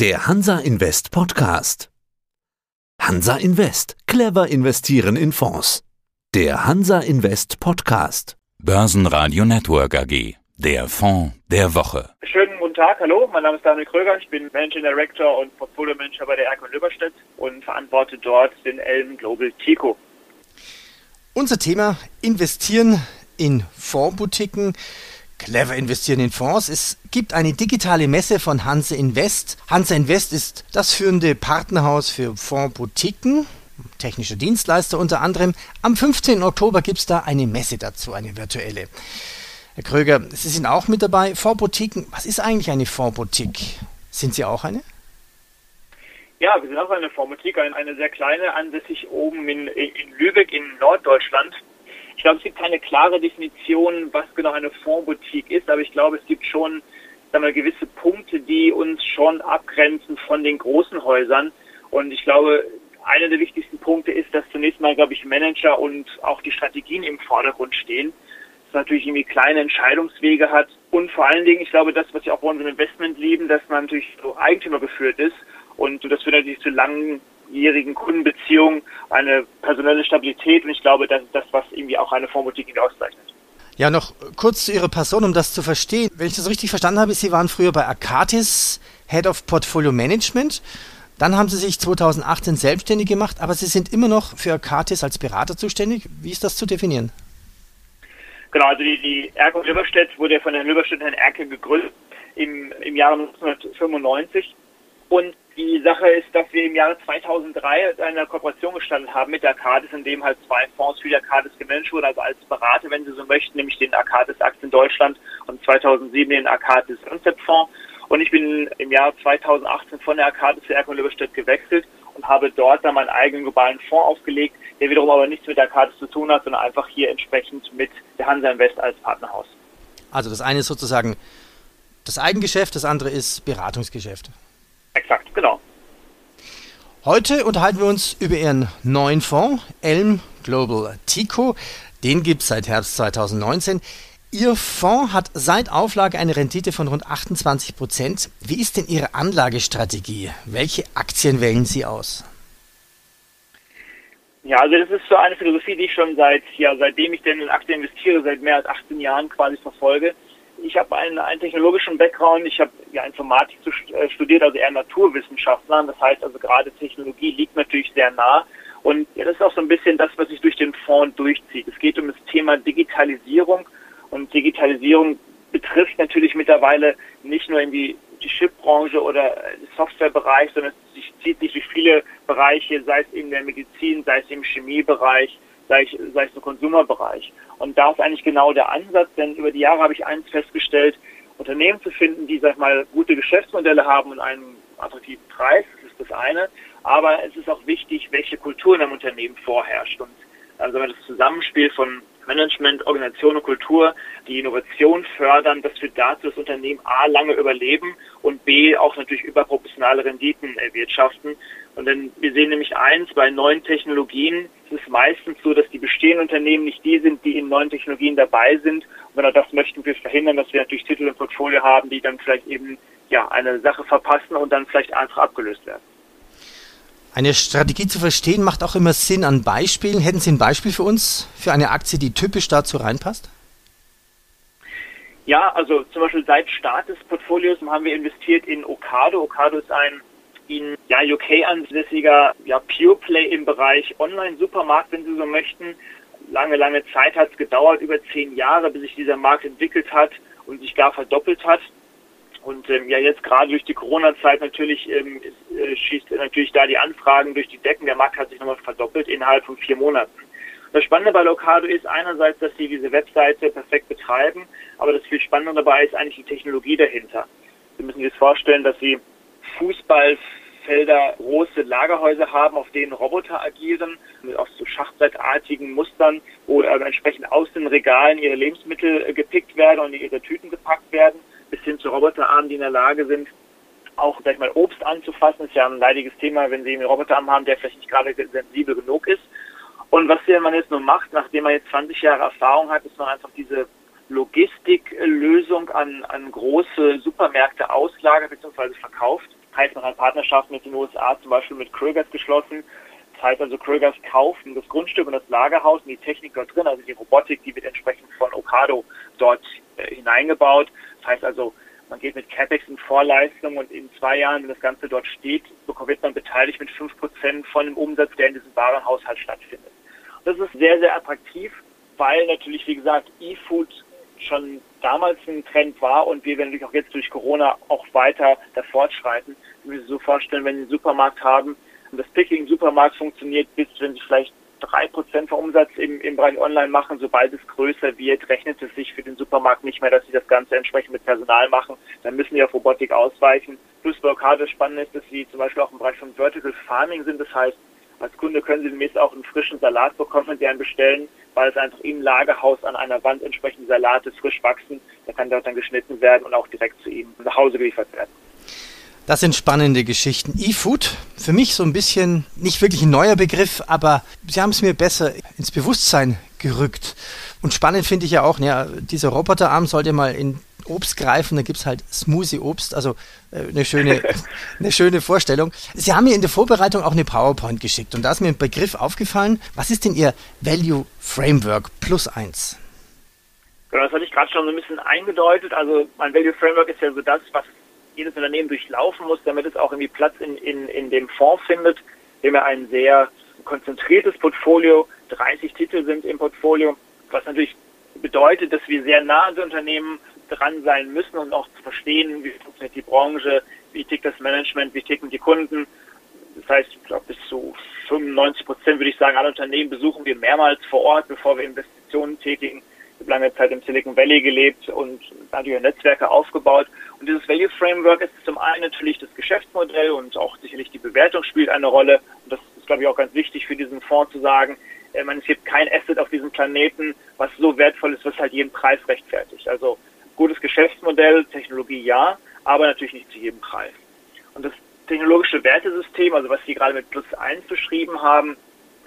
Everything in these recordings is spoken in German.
Der Hansa Invest Podcast. Hansa Invest. Clever investieren in Fonds. Der Hansa Invest Podcast. Börsenradio Network AG. Der Fonds der Woche. Schönen guten Tag, hallo, mein Name ist Daniel Kröger, ich bin Managing Director und Portfolio Manager bei der Erkon Lüberstedt und verantworte dort den Elm Global Tico. Unser Thema investieren in Fondsboutiquen. Clever investieren in Fonds. Es gibt eine digitale Messe von Hanse Invest. Hanse Invest ist das führende Partnerhaus für Fondsboutiquen, technischer Dienstleister unter anderem. Am 15. Oktober gibt es da eine Messe dazu, eine virtuelle. Herr Kröger, Sie sind auch mit dabei. Fondsboutiquen, was ist eigentlich eine Fondsboutique? Sind Sie auch eine? Ja, wir sind auch eine Fondsboutique, eine sehr kleine, ansässig oben in, in Lübeck in Norddeutschland. Ich glaube, es gibt keine klare Definition, was genau eine Fondsboutique ist, aber ich glaube, es gibt schon sagen wir, gewisse Punkte, die uns schon abgrenzen von den großen Häusern. Und ich glaube, einer der wichtigsten Punkte ist, dass zunächst mal, glaube ich, Manager und auch die Strategien im Vordergrund stehen. Man natürlich irgendwie kleine Entscheidungswege hat. Und vor allen Dingen, ich glaube, das, was wir auch bei unserem Investment lieben, dass man natürlich so Eigentümer geführt ist. Und das führt natürlich zu langen langjährigen Kundenbeziehungen, eine personelle Stabilität und ich glaube, das ist das, was irgendwie auch eine Fondsboutique auszeichnet. Ja, noch kurz zu Ihrer Person, um das zu verstehen. Wenn ich das richtig verstanden habe, Sie waren früher bei Arcatis Head of Portfolio Management. Dann haben Sie sich 2018 selbstständig gemacht, aber Sie sind immer noch für Arcatis als Berater zuständig. Wie ist das zu definieren? Genau, also die, die Erke Lüberstedt wurde von Herrn Lüberstedt Herrn Erke gegründet im, im Jahre 1995 und die Sache ist, dass wir im Jahre 2003 eine Kooperation gestartet haben mit der Arcadis, in dem halt zwei Fonds für die Arcadis gemanagt wurden, also als Berater, wenn Sie so möchten, nämlich den Arcadis Aktien Deutschland und 2007 den Arcadis Concept Fonds. Und ich bin im Jahr 2018 von der Arcadis zu Erkon Lüberstedt gewechselt und habe dort dann meinen eigenen globalen Fonds aufgelegt, der wiederum aber nichts mit der Arcadis zu tun hat, sondern einfach hier entsprechend mit der Hansa Invest als Partnerhaus. Also das eine ist sozusagen das Eigengeschäft, das andere ist Beratungsgeschäft. Exakt, genau. Heute unterhalten wir uns über Ihren neuen Fonds, Elm Global Tico. Den gibt es seit Herbst 2019. Ihr Fonds hat seit Auflage eine Rendite von rund 28 Prozent. Wie ist denn Ihre Anlagestrategie? Welche Aktien wählen Sie aus? Ja, also das ist so eine Philosophie, die ich schon seit, ja, seitdem ich denn in Aktien investiere, seit mehr als 18 Jahren quasi verfolge ich habe einen, einen technologischen Background, ich habe ja Informatik äh, studiert, also eher Naturwissenschaftler. Das heißt also gerade Technologie liegt natürlich sehr nah. Und ja, das ist auch so ein bisschen das, was sich durch den Fonds durchzieht. Es geht um das Thema Digitalisierung und Digitalisierung betrifft natürlich mittlerweile nicht nur irgendwie die Chipbranche oder den Softwarebereich, sondern es zieht sich durch viele Bereiche, sei es in der Medizin, sei es im Chemiebereich, sei es, sei es im Konsumerbereich. Und da ist eigentlich genau der Ansatz, denn über die Jahre habe ich eins festgestellt, Unternehmen zu finden, die, sag ich mal, gute Geschäftsmodelle haben und einen attraktiven Preis, das ist das eine. Aber es ist auch wichtig, welche Kultur in einem Unternehmen vorherrscht. Und also das Zusammenspiel von Management, Organisation und Kultur, die Innovation fördern, das führt dazu, dass Unternehmen A lange überleben und B auch natürlich überproportionale Renditen erwirtschaften. Und dann, wir sehen nämlich eins, bei neuen Technologien ist es meistens so, dass die bestehenden Unternehmen nicht die sind, die in neuen Technologien dabei sind. Und genau das möchten wir verhindern, dass wir natürlich Titel im Portfolio haben, die dann vielleicht eben ja eine Sache verpassen und dann vielleicht einfach abgelöst werden. Eine Strategie zu verstehen macht auch immer Sinn an Beispielen. Hätten Sie ein Beispiel für uns, für eine Aktie, die typisch dazu reinpasst? Ja, also zum Beispiel seit Start des Portfolios haben wir investiert in Ocado. Ocado ist ein in ja, UK ansässiger ja, Pure Play im Bereich Online-Supermarkt, wenn Sie so möchten. Lange, lange Zeit hat es gedauert, über zehn Jahre, bis sich dieser Markt entwickelt hat und sich gar verdoppelt hat. Und ähm, ja, jetzt gerade durch die Corona-Zeit natürlich ähm, äh, schießt natürlich da die Anfragen durch die Decken. Der Markt hat sich nochmal verdoppelt innerhalb von vier Monaten. Das Spannende bei Locado ist einerseits, dass sie diese Webseite perfekt betreiben, aber das viel Spannende dabei ist eigentlich die Technologie dahinter. Sie müssen sich das vorstellen, dass sie Fußballfelder große Lagerhäuser haben, auf denen Roboter agieren, mit auch so schachbrettartigen Mustern, wo äh, entsprechend aus den Regalen ihre Lebensmittel äh, gepickt werden und in ihre Tüten gepackt werden, bis hin zu Roboterarmen, die in der Lage sind, auch sag mal Obst anzufassen. Das ist ja ein leidiges Thema, wenn Sie einen Roboterarm haben, der vielleicht nicht gerade sensibel genug ist. Und was man jetzt nur macht, nachdem man jetzt 20 Jahre Erfahrung hat, ist man einfach diese Logistiklösung an, an große Supermärkte auslagert bzw. verkauft Heißt, man hat Partnerschaften mit den USA, zum Beispiel mit Krögers geschlossen. Das heißt also, Krögers kauft das Grundstück und das Lagerhaus und die Technik dort drin, also die Robotik, die wird entsprechend von Okado dort äh, hineingebaut. Das heißt also, man geht mit CapEx in Vorleistung und in zwei Jahren, wenn das Ganze dort steht, wird man beteiligt mit fünf Prozent von dem Umsatz, der in diesem Warenhaushalt stattfindet. Und das ist sehr, sehr attraktiv, weil natürlich, wie gesagt, E-Food schon damals ein Trend war und wir werden natürlich auch jetzt durch Corona auch weiter da fortschreiten. Müssen so vorstellen, wenn Sie einen Supermarkt haben und das Picking im Supermarkt funktioniert, bis wenn Sie vielleicht drei Prozent vom Umsatz im, im Bereich Online machen. Sobald es größer wird, rechnet es sich für den Supermarkt nicht mehr, dass sie das Ganze entsprechend mit Personal machen. Dann müssen sie auf Robotik ausweichen. Plus Blockade spannend ist, dass sie zum Beispiel auch im Bereich von Vertical Farming sind. Das heißt, als Kunde können Sie demnächst auch einen frischen Salat bekommen, den bestellen, weil es einfach im Lagerhaus an einer Wand entsprechend Salate frisch wachsen. Da kann dort dann geschnitten werden und auch direkt zu Ihnen nach Hause geliefert werden. Das sind spannende Geschichten. E-Food, für mich so ein bisschen nicht wirklich ein neuer Begriff, aber Sie haben es mir besser ins Bewusstsein gerückt. Und spannend finde ich ja auch, ja, dieser Roboterarm sollte mal in Obst greifen, da gibt es halt Smoothie-Obst, also äh, eine, schöne, eine schöne Vorstellung. Sie haben mir in der Vorbereitung auch eine PowerPoint geschickt und da ist mir ein Begriff aufgefallen. Was ist denn Ihr Value Framework plus eins? Genau, das hatte ich gerade schon so ein bisschen eingedeutet. Also mein Value Framework ist ja so das, was jedes Unternehmen durchlaufen muss, damit es auch irgendwie Platz in, in, in dem Fonds findet. Wir haben ja ein sehr konzentriertes Portfolio, 30 Titel sind im Portfolio, was natürlich bedeutet, dass wir sehr nah an den Unternehmen dran sein müssen und auch zu verstehen, wie funktioniert die Branche, wie tickt das Management, wie ticken die Kunden. Das heißt, ich glaube, bis zu 95 Prozent würde ich sagen, alle Unternehmen besuchen wir mehrmals vor Ort, bevor wir Investitionen tätigen. Habe lange Zeit im Silicon Valley gelebt und natürlich Netzwerke aufgebaut. Und dieses Value Framework ist zum einen natürlich das Geschäftsmodell und auch sicherlich die Bewertung spielt eine Rolle. Und das ist, glaube ich, auch ganz wichtig für diesen Fonds zu sagen. Äh, man, es gibt kein Asset auf diesem Planeten, was so wertvoll ist, was halt jeden Preis rechtfertigt. Also gutes Geschäftsmodell, Technologie ja, aber natürlich nicht zu jedem Preis. Und das technologische Wertesystem, also was Sie gerade mit Plus 1 beschrieben haben,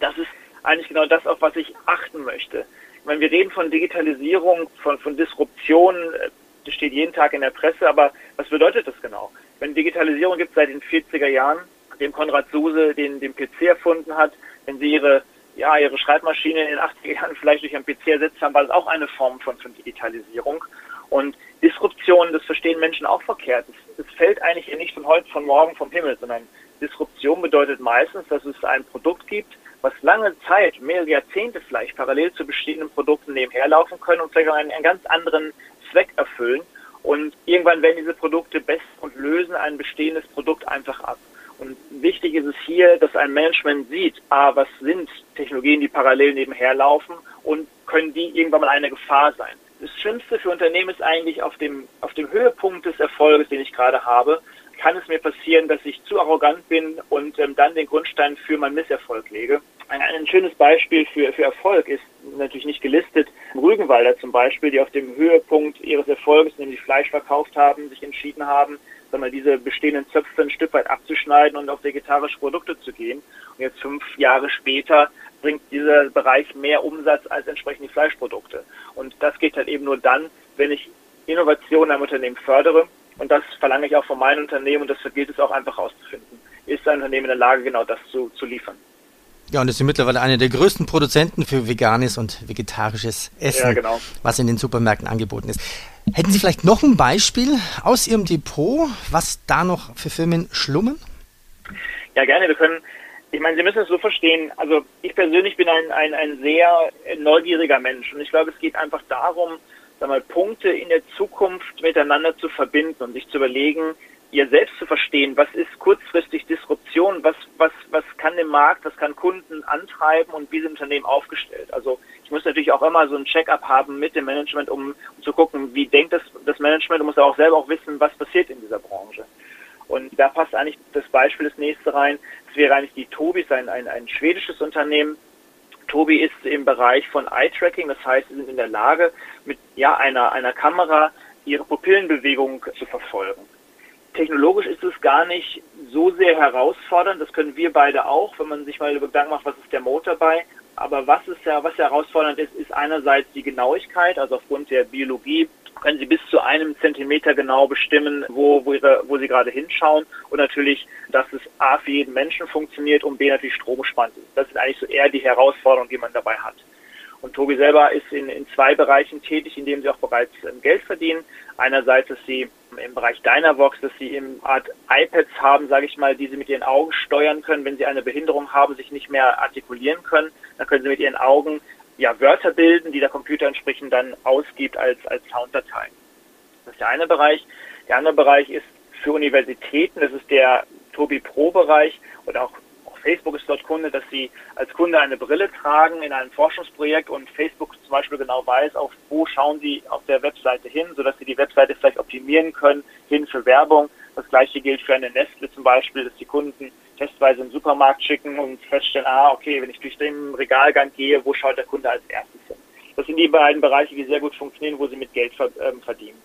das ist eigentlich genau das, auf was ich achten möchte. Meine, wir reden von Digitalisierung, von, von Disruption, äh, das steht jeden Tag in der Presse, aber was bedeutet das genau? Wenn Digitalisierung gibt seit den 40er Jahren, dem Konrad Suse den, den PC erfunden hat, wenn sie ihre ja, ihre Schreibmaschine in den 80er Jahren vielleicht durch einen PC ersetzt haben, war das auch eine Form von, von Digitalisierung. Und Disruption, das verstehen Menschen auch verkehrt. Es, es fällt eigentlich nicht von heute, von morgen vom Himmel, sondern Disruption bedeutet meistens, dass es ein Produkt gibt, was lange Zeit, mehrere Jahrzehnte vielleicht parallel zu bestehenden Produkten nebenherlaufen können und vielleicht auch einen, einen ganz anderen Zweck erfüllen. Und irgendwann werden diese Produkte best und lösen ein bestehendes Produkt einfach ab. Und wichtig ist es hier, dass ein Management sieht, ah, was sind Technologien, die parallel nebenher laufen und können die irgendwann mal eine Gefahr sein. Das Schlimmste für Unternehmen ist eigentlich auf dem, auf dem Höhepunkt des Erfolges, den ich gerade habe, kann es mir passieren, dass ich zu arrogant bin und ähm, dann den Grundstein für meinen Misserfolg lege. Ein, schönes Beispiel für, für Erfolg ist natürlich nicht gelistet. Rügenwalder zum Beispiel, die auf dem Höhepunkt ihres Erfolges, nämlich Fleisch verkauft haben, sich entschieden haben, mal, diese bestehenden Zöpfe ein Stück weit abzuschneiden und auf vegetarische Produkte zu gehen. Und jetzt fünf Jahre später bringt dieser Bereich mehr Umsatz als entsprechend die Fleischprodukte. Und das geht halt eben nur dann, wenn ich Innovation am Unternehmen fördere. Und das verlange ich auch von meinem Unternehmen und das gilt es auch einfach herauszufinden. Ist ein Unternehmen in der Lage, genau das zu, zu liefern? Ja, und es sind mittlerweile einer der größten Produzenten für veganes und vegetarisches Essen, ja, genau. was in den Supermärkten angeboten ist. Hätten Sie vielleicht noch ein Beispiel aus Ihrem Depot, was da noch für Firmen schlummern? Ja, gerne. Wir können, ich meine, Sie müssen es so verstehen. Also ich persönlich bin ein, ein, ein sehr neugieriger Mensch und ich glaube, es geht einfach darum, sag mal, Punkte in der Zukunft miteinander zu verbinden und sich zu überlegen, ihr selbst zu verstehen, was ist kurzfristig Disruption, was, was, was kann den Markt, was kann Kunden antreiben und wie sind Unternehmen aufgestellt. Also ich muss natürlich auch immer so ein Check-up haben mit dem Management, um, um zu gucken, wie denkt das, das Management und muss auch selber auch wissen, was passiert in dieser Branche. Und da passt eigentlich das Beispiel das nächste rein. Das wäre eigentlich die Tobi, ein, ein, ein schwedisches Unternehmen. Tobi ist im Bereich von Eye-Tracking, das heißt, sie sind in der Lage, mit ja, einer, einer Kamera ihre Pupillenbewegung zu verfolgen. Technologisch ist es gar nicht so sehr herausfordernd. Das können wir beide auch, wenn man sich mal Gedanken macht, was ist der Motor bei. Aber was ist ja, was herausfordernd ist, ist einerseits die Genauigkeit, also aufgrund der Biologie können Sie bis zu einem Zentimeter genau bestimmen, wo, wo, ihre, wo Sie gerade hinschauen. Und natürlich, dass es A für jeden Menschen funktioniert und B natürlich stromsparend ist. Das sind eigentlich so eher die Herausforderungen, die man dabei hat. Und Tobi selber ist in, in zwei Bereichen tätig, in denen sie auch bereits ähm, Geld verdienen. Einerseits, dass sie im Bereich Dynavox, dass sie im Art iPads haben, sage ich mal, die sie mit ihren Augen steuern können, wenn sie eine Behinderung haben, sich nicht mehr artikulieren können. Dann können sie mit ihren Augen ja, Wörter bilden, die der Computer entsprechend dann ausgibt als, als Sounddatei. Das ist der eine Bereich. Der andere Bereich ist für Universitäten, das ist der Tobi Pro Bereich auch, auch Facebook ist dort Kunde, dass sie als Kunde eine Brille tragen in einem Forschungsprojekt und Facebook zum Beispiel genau weiß, auf wo schauen sie auf der Webseite hin, sodass sie die Webseite vielleicht optimieren können, hin für Werbung. Das gleiche gilt für eine Nestle zum Beispiel, dass die Kunden testweise im Supermarkt schicken und feststellen, ah, okay, wenn ich durch den Regalgang gehe, wo schaut der Kunde als erstes hin? Das sind die beiden Bereiche, die sehr gut funktionieren, wo sie mit Geld ähm, verdienen.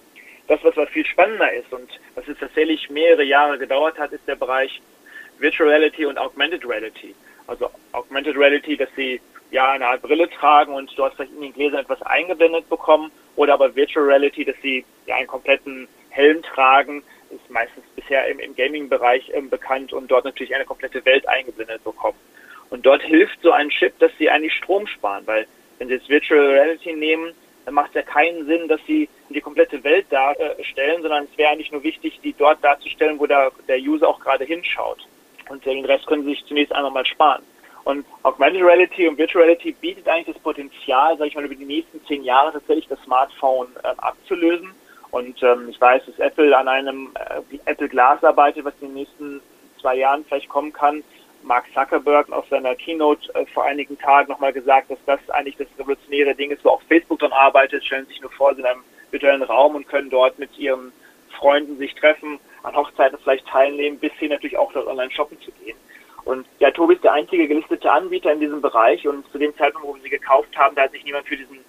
Das, was viel spannender ist und was jetzt tatsächlich mehrere Jahre gedauert hat, ist der Bereich Virtual Reality und Augmented Reality. Also Augmented Reality, dass sie ja eine Art Brille tragen und dort vielleicht in den Gläsern etwas eingeblendet bekommen oder aber Virtual Reality, dass sie ja einen kompletten Helm tragen, ist meistens bisher im, im Gaming-Bereich ähm, bekannt und dort natürlich eine komplette Welt eingeblendet bekommen. Und dort hilft so ein Chip, dass sie eigentlich Strom sparen, weil wenn sie jetzt Virtual Reality nehmen, dann macht es ja keinen Sinn, dass sie die komplette Welt darstellen, sondern es wäre eigentlich nur wichtig, die dort darzustellen, wo der, der User auch gerade hinschaut. Und den Rest können sie sich zunächst einmal mal sparen. Und Augmented Reality und Virtual Reality bietet eigentlich das Potenzial, sage ich mal, über die nächsten zehn Jahre tatsächlich das Smartphone ähm, abzulösen und ähm, ich weiß, dass Apple an einem äh, Apple Glass arbeitet, was in den nächsten zwei Jahren vielleicht kommen kann. Mark Zuckerberg auf seiner Keynote äh, vor einigen Tagen nochmal gesagt, dass das eigentlich das revolutionäre Ding ist, wo auch Facebook dran arbeitet. Stellen sich nur vor, sie in einem virtuellen Raum und können dort mit ihren Freunden sich treffen, an Hochzeiten vielleicht teilnehmen, bis hin natürlich auch dort online shoppen zu gehen. Und ja, Tobi ist der einzige gelistete Anbieter in diesem Bereich und zu dem Zeitpunkt, wo wir sie gekauft haben, da hat sich niemand für diesen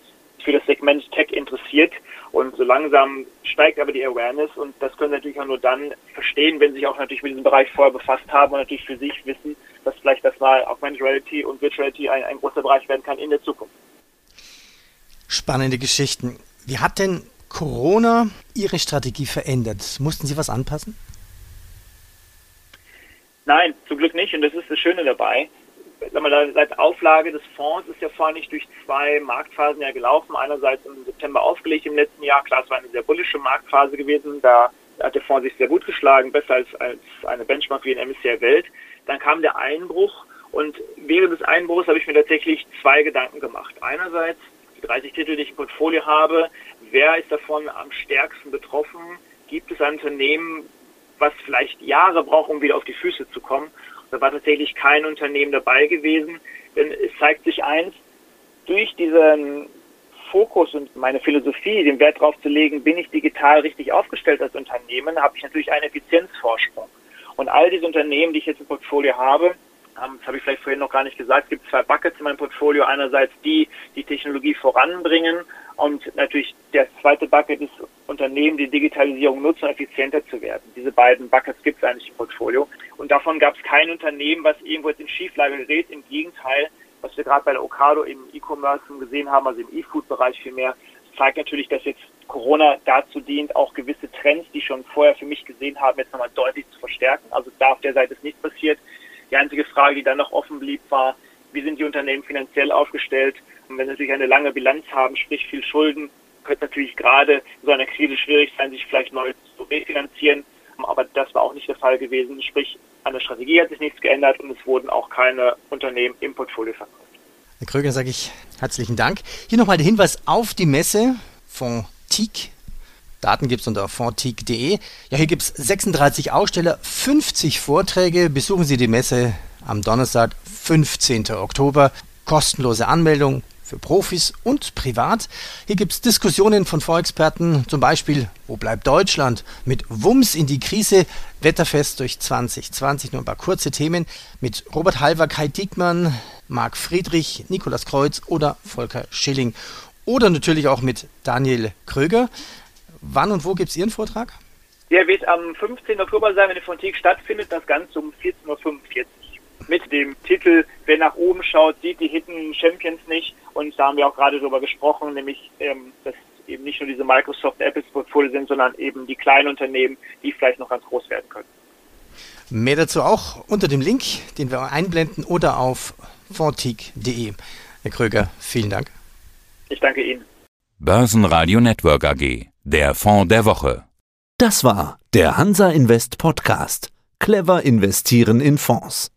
für das Segment Tech interessiert. Und so langsam steigt aber die Awareness und das können sie natürlich auch nur dann verstehen, wenn sie sich auch natürlich mit diesem Bereich vorher befasst haben und natürlich für sich wissen, dass vielleicht das mal Augmented Reality und Virtual Reality ein, ein großer Bereich werden kann in der Zukunft. Spannende Geschichten. Wie hat denn Corona Ihre Strategie verändert? Mussten Sie was anpassen? Nein, zum Glück nicht. Und das ist das Schöne dabei seit Auflage des Fonds ist Fonds nicht durch zwei Marktphasen ja gelaufen. Einerseits im September aufgelegt im letzten Jahr. Klar, es war eine sehr bullische Marktphase gewesen. Da hat der Fonds sich sehr gut geschlagen, besser als, als eine Benchmark wie in MSCI Welt. Dann kam der Einbruch und während des Einbruchs habe ich mir tatsächlich zwei Gedanken gemacht. Einerseits die 30 Titel, die ich im Portfolio habe, wer ist davon am stärksten betroffen? Gibt es ein Unternehmen, was vielleicht Jahre braucht, um wieder auf die Füße zu kommen? Da war tatsächlich kein Unternehmen dabei gewesen, denn es zeigt sich eins, durch diesen Fokus und meine Philosophie, den Wert darauf zu legen, bin ich digital richtig aufgestellt als Unternehmen, habe ich natürlich einen Effizienzvorsprung. Und all diese Unternehmen, die ich jetzt im Portfolio habe, das habe ich vielleicht vorhin noch gar nicht gesagt, es gibt zwei Buckets in meinem Portfolio. Einerseits die, die Technologie voranbringen und natürlich der zweite Bucket ist Unternehmen, die Digitalisierung nutzen, effizienter zu werden. Diese beiden Buckets gibt es eigentlich im Portfolio. Und davon gab es kein Unternehmen, was irgendwo jetzt in Schieflage gerät. Im Gegenteil, was wir gerade bei der Ocado im E-Commerce gesehen haben, also im E-Food-Bereich vielmehr, zeigt natürlich, dass jetzt Corona dazu dient, auch gewisse Trends, die schon vorher für mich gesehen haben, jetzt nochmal deutlich zu verstärken. Also da auf der Seite ist nichts passiert. Die einzige Frage, die dann noch offen blieb, war, wie sind die Unternehmen finanziell aufgestellt? Und wenn sie natürlich eine lange Bilanz haben, sprich viel Schulden, könnte natürlich gerade in so einer Krise schwierig sein, sich vielleicht neu zu refinanzieren. Aber das war auch nicht der Fall gewesen. Sprich, an der Strategie hat sich nichts geändert und es wurden auch keine Unternehmen im Portfolio verkauft. Herr Kröger, sage ich herzlichen Dank. Hier nochmal der Hinweis auf die Messe von TIC. Daten gibt es unter fontic.de. Ja, hier gibt es 36 Aussteller, 50 Vorträge. Besuchen Sie die Messe am Donnerstag, 15. Oktober. Kostenlose Anmeldung für Profis und privat. Hier gibt es Diskussionen von Vorexperten, zum Beispiel, wo bleibt Deutschland? Mit Wumms in die Krise, Wetterfest durch 2020, nur ein paar kurze Themen mit Robert Halver, Kai Diekmann, Marc Friedrich, Nikolas Kreuz oder Volker Schilling. Oder natürlich auch mit Daniel Kröger. Wann und wo gibt es Ihren Vortrag? Der wird am 15. Oktober sein, wenn die Fontik stattfindet, das Ganze um 14.45 Uhr mit dem Titel Wer nach oben schaut, sieht die Hidden Champions nicht. Und da haben wir auch gerade drüber gesprochen, nämlich ähm, das eben nicht nur diese Microsoft Apples Portfolio sind, sondern eben die kleinen Unternehmen, die vielleicht noch ganz groß werden können. Mehr dazu auch unter dem Link, den wir einblenden oder auf fontic.de. Herr Kröger, vielen Dank. Ich danke Ihnen. Börsenradio Network AG, der Fonds der Woche. Das war der Hansa Invest Podcast. Clever investieren in Fonds.